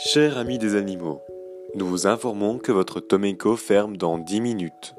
Chers amis des animaux, nous vous informons que votre Tomeko ferme dans 10 minutes.